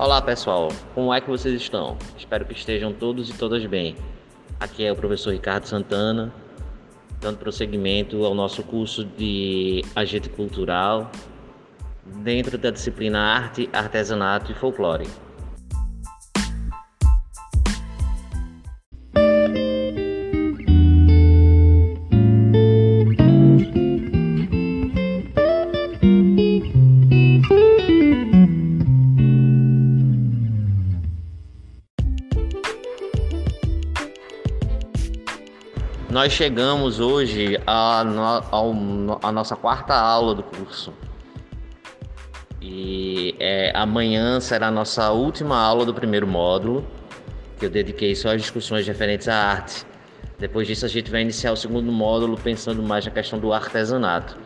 Olá pessoal, como é que vocês estão? Espero que estejam todos e todas bem. Aqui é o professor Ricardo Santana, dando prosseguimento ao nosso curso de agente cultural dentro da disciplina Arte, Artesanato e Folclore. Nós chegamos hoje à nossa quarta aula do curso. E é, amanhã será a nossa última aula do primeiro módulo, que eu dediquei só às discussões referentes à arte. Depois disso, a gente vai iniciar o segundo módulo pensando mais na questão do artesanato.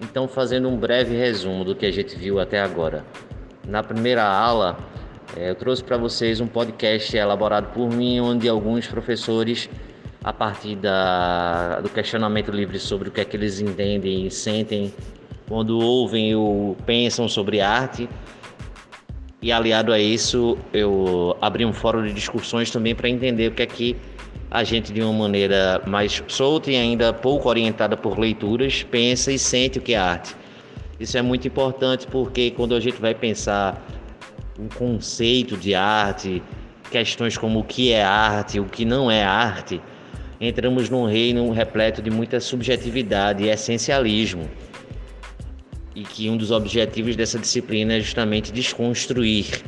Então, fazendo um breve resumo do que a gente viu até agora. Na primeira aula, é, eu trouxe para vocês um podcast elaborado por mim, onde alguns professores a partir da, do questionamento livre sobre o que é que eles entendem e sentem quando ouvem ou pensam sobre arte. E aliado a isso, eu abri um fórum de discussões também para entender o que é que a gente, de uma maneira mais solta e ainda pouco orientada por leituras, pensa e sente o que é arte. Isso é muito importante porque quando a gente vai pensar um conceito de arte, questões como o que é arte, o que não é arte, entramos num reino repleto de muita subjetividade e essencialismo. E que um dos objetivos dessa disciplina é justamente desconstruir,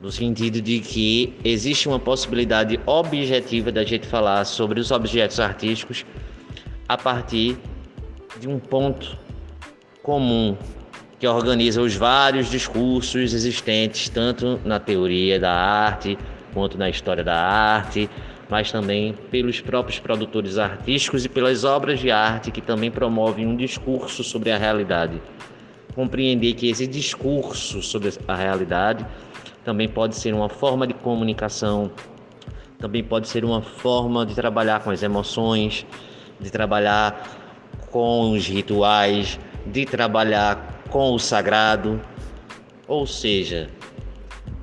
no sentido de que existe uma possibilidade objetiva da gente falar sobre os objetos artísticos a partir de um ponto comum que organiza os vários discursos existentes tanto na teoria da arte quanto na história da arte, mas também pelos próprios produtores artísticos e pelas obras de arte que também promovem um discurso sobre a realidade. Compreender que esse discurso sobre a realidade também pode ser uma forma de comunicação, também pode ser uma forma de trabalhar com as emoções, de trabalhar com os rituais, de trabalhar com o sagrado. Ou seja,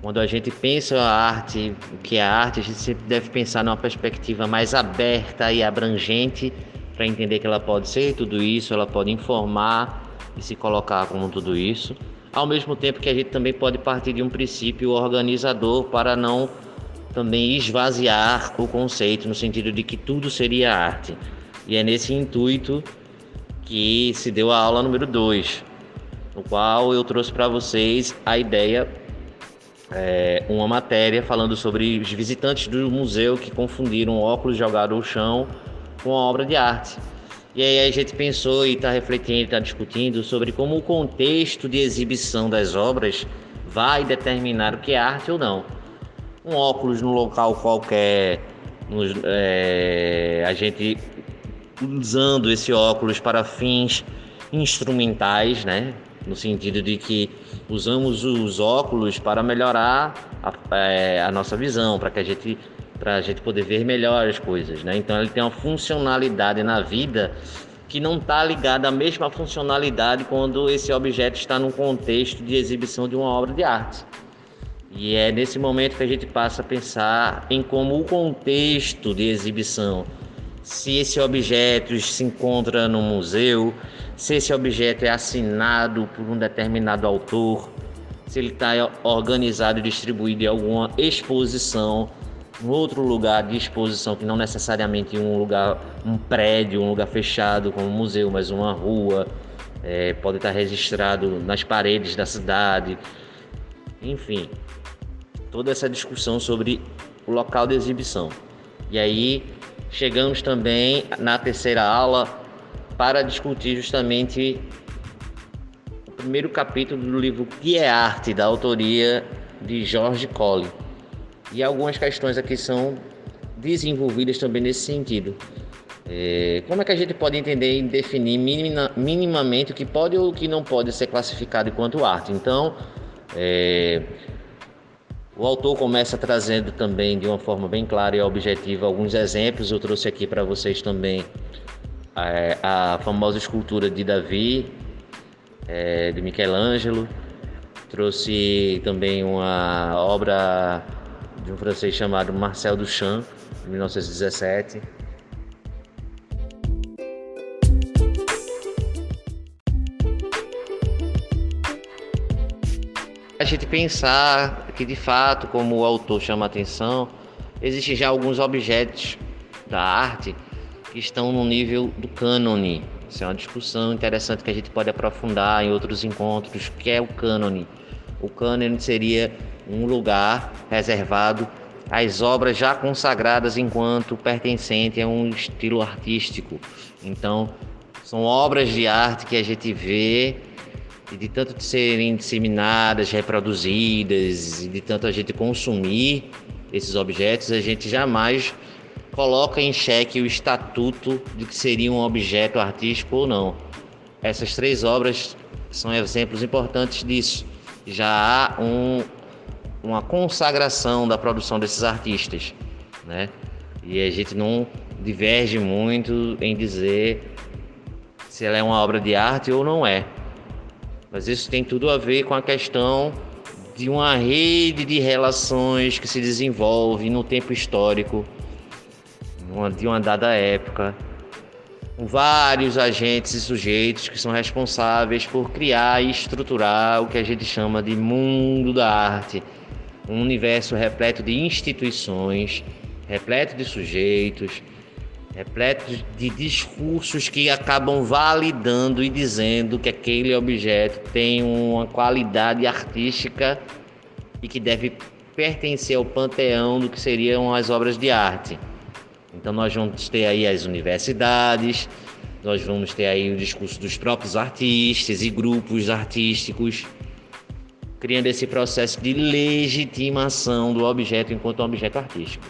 quando a gente pensa a arte, o que é arte, a gente sempre deve pensar numa perspectiva mais aberta e abrangente para entender que ela pode ser tudo isso, ela pode informar e se colocar como tudo isso. Ao mesmo tempo que a gente também pode partir de um princípio organizador para não também esvaziar o conceito no sentido de que tudo seria arte. E é nesse intuito que se deu a aula número 2, no qual eu trouxe para vocês a ideia é, uma matéria falando sobre os visitantes do museu que confundiram óculos jogados ao chão com a obra de arte. E aí a gente pensou e está refletindo, está discutindo sobre como o contexto de exibição das obras vai determinar o que é arte ou não. Um óculos no local qualquer, nos, é, a gente usando esse óculos para fins instrumentais, né? No sentido de que usamos os óculos para melhorar a, é, a nossa visão, para que a gente para a gente poder ver melhor as coisas, né? Então ele tem uma funcionalidade na vida que não está ligada à mesma funcionalidade quando esse objeto está num contexto de exibição de uma obra de arte. E é nesse momento que a gente passa a pensar em como o contexto de exibição se esse objeto se encontra no museu, se esse objeto é assinado por um determinado autor, se ele está organizado e distribuído em alguma exposição, em outro lugar de exposição que não necessariamente um lugar, um prédio, um lugar fechado como um museu, mas uma rua, é, pode estar registrado nas paredes da cidade, enfim, toda essa discussão sobre o local de exibição. E aí Chegamos também na terceira aula para discutir justamente o primeiro capítulo do livro Que é Arte, da autoria de George Colley. E algumas questões aqui são desenvolvidas também nesse sentido. É, como é que a gente pode entender e definir minima, minimamente o que pode ou o que não pode ser classificado enquanto arte? Então, é, o autor começa trazendo também de uma forma bem clara e objetiva alguns exemplos. Eu trouxe aqui para vocês também a, a, famosa escultura de Davi, é, de Michelangelo, Trouxe também uma obra de um francês chamado Marcel Duchamp, de 1917. Gente pensar que de fato, como o autor chama a atenção, existem já alguns objetos da arte que estão no nível do cânone. Isso é uma discussão interessante que a gente pode aprofundar em outros encontros, que é o cânone. O cânone seria um lugar reservado às obras já consagradas enquanto pertencente a um estilo artístico. Então, são obras de arte que a gente vê e de tanto de serem disseminadas, reproduzidas, e de tanto a gente consumir esses objetos, a gente jamais coloca em xeque o estatuto de que seria um objeto artístico ou não. Essas três obras são exemplos importantes disso. Já há um, uma consagração da produção desses artistas, né? E a gente não diverge muito em dizer se ela é uma obra de arte ou não é. Mas isso tem tudo a ver com a questão de uma rede de relações que se desenvolve no tempo histórico de uma dada época, com vários agentes e sujeitos que são responsáveis por criar e estruturar o que a gente chama de mundo da arte, um universo repleto de instituições, repleto de sujeitos, repleto de discursos que acabam validando e dizendo que aquele objeto tem uma qualidade artística e que deve pertencer ao panteão do que seriam as obras de arte. Então nós vamos ter aí as universidades, nós vamos ter aí o discurso dos próprios artistas e grupos artísticos, criando esse processo de legitimação do objeto enquanto objeto artístico.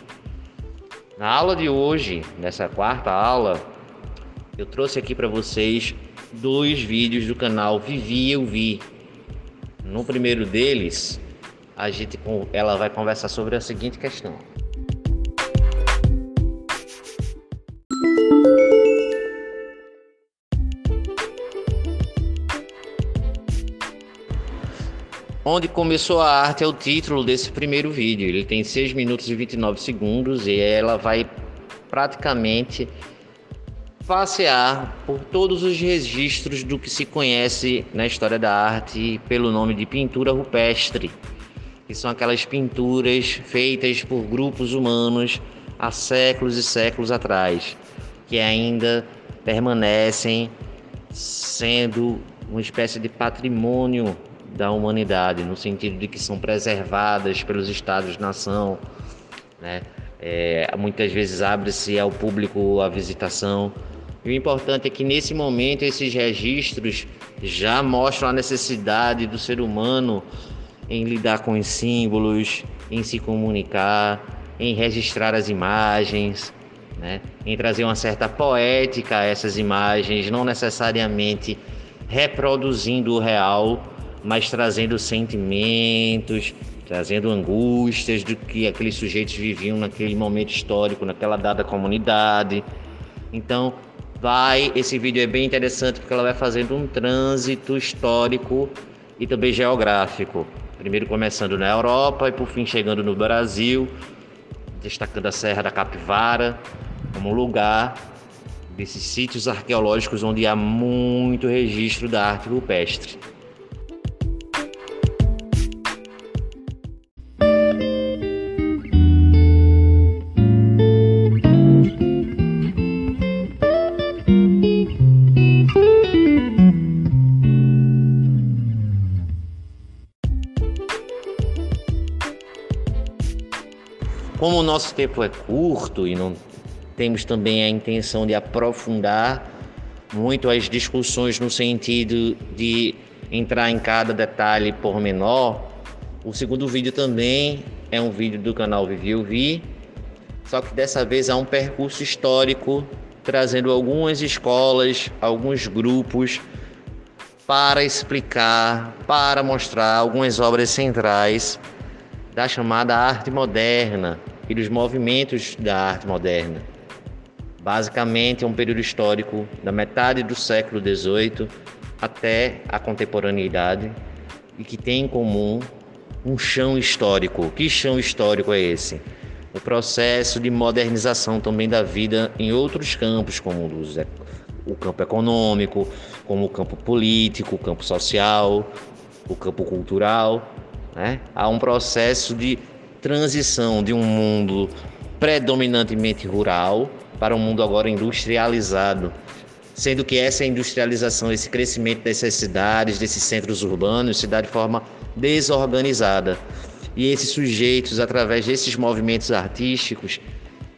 Na aula de hoje, nessa quarta aula, eu trouxe aqui para vocês dois vídeos do canal Vivi Eu Vi. No primeiro deles, a gente ela vai conversar sobre a seguinte questão. Onde começou a arte é o título desse primeiro vídeo. Ele tem 6 minutos e 29 segundos e ela vai praticamente passear por todos os registros do que se conhece na história da arte pelo nome de pintura rupestre, que são aquelas pinturas feitas por grupos humanos há séculos e séculos atrás, que ainda permanecem sendo uma espécie de patrimônio da humanidade, no sentido de que são preservadas pelos estados-nação, né? É, muitas vezes abre-se ao público a visitação. E o importante é que nesse momento esses registros já mostram a necessidade do ser humano em lidar com os símbolos, em se comunicar, em registrar as imagens, né? em trazer uma certa poética a essas imagens, não necessariamente reproduzindo o real, mas trazendo sentimentos, trazendo angústias do que aqueles sujeitos viviam naquele momento histórico, naquela dada comunidade. Então, vai, esse vídeo é bem interessante porque ela vai fazendo um trânsito histórico e também geográfico. Primeiro começando na Europa e por fim chegando no Brasil, destacando a Serra da Capivara como lugar desses sítios arqueológicos onde há muito registro da arte rupestre. Como o nosso tempo é curto e não temos também a intenção de aprofundar muito as discussões no sentido de entrar em cada detalhe pormenor, o segundo vídeo também é um vídeo do canal Vivi Vi, só que dessa vez há um percurso histórico trazendo algumas escolas, alguns grupos para explicar, para mostrar algumas obras centrais da chamada arte moderna e dos movimentos da arte moderna. Basicamente, é um período histórico da metade do século XVIII até a contemporaneidade, e que têm em comum um chão histórico. Que chão histórico é esse? O processo de modernização também da vida em outros campos, como o campo econômico, como o campo político, o campo social, o campo cultural. Né? Há um processo de transição de um mundo predominantemente rural para um mundo agora industrializado, sendo que essa industrialização, esse crescimento dessas cidades, desses centros urbanos, se dá de forma desorganizada. E esses sujeitos, através desses movimentos artísticos,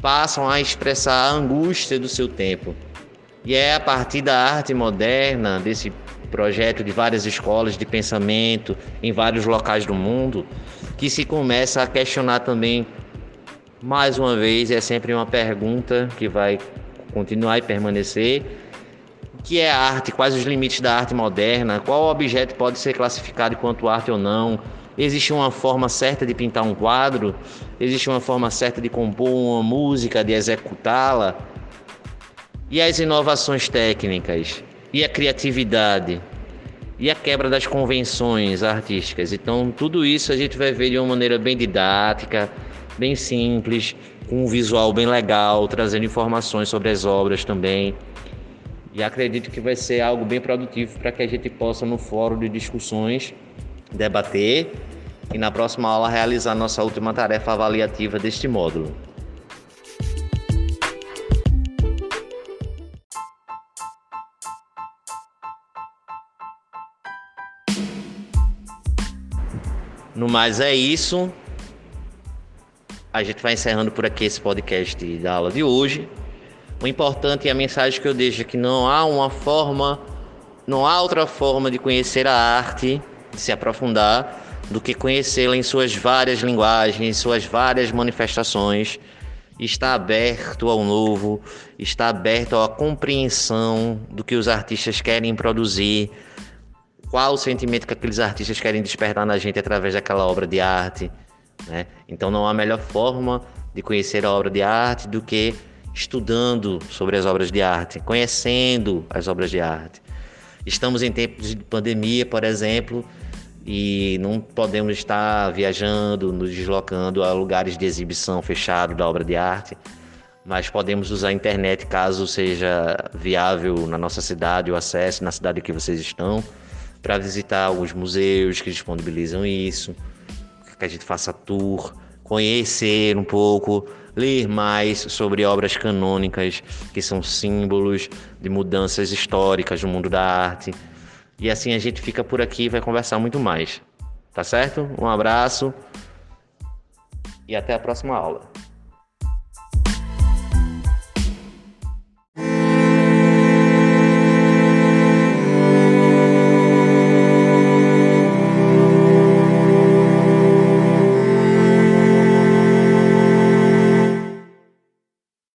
passam a expressar a angústia do seu tempo. E é a partir da arte moderna, desse projeto de várias escolas de pensamento em vários locais do mundo, que se começa a questionar também, mais uma vez, é sempre uma pergunta que vai continuar e permanecer, que é a arte, quais os limites da arte moderna, qual objeto pode ser classificado enquanto arte ou não, existe uma forma certa de pintar um quadro, existe uma forma certa de compor uma música, de executá-la, e as inovações técnicas, e a criatividade, e a quebra das convenções artísticas. Então, tudo isso a gente vai ver de uma maneira bem didática, bem simples, com um visual bem legal, trazendo informações sobre as obras também. E acredito que vai ser algo bem produtivo para que a gente possa, no fórum de discussões, debater e na próxima aula realizar nossa última tarefa avaliativa deste módulo. No mais é isso. A gente vai encerrando por aqui esse podcast da aula de hoje. O importante e a mensagem que eu deixo é que não há uma forma, não há outra forma de conhecer a arte, de se aprofundar, do que conhecê-la em suas várias linguagens, em suas várias manifestações. Está aberto ao novo, está aberto à compreensão do que os artistas querem produzir, qual o sentimento que aqueles artistas querem despertar na gente através daquela obra de arte. Né? Então não há melhor forma de conhecer a obra de arte do que estudando sobre as obras de arte, conhecendo as obras de arte. Estamos em tempos de pandemia, por exemplo, e não podemos estar viajando, nos deslocando a lugares de exibição fechado da obra de arte, mas podemos usar a internet caso seja viável na nossa cidade o acesso na cidade que vocês estão para visitar alguns museus que disponibilizam isso, que a gente faça tour, conhecer um pouco, ler mais sobre obras canônicas que são símbolos de mudanças históricas no mundo da arte e assim a gente fica por aqui e vai conversar muito mais. Tá certo? Um abraço e até a próxima aula.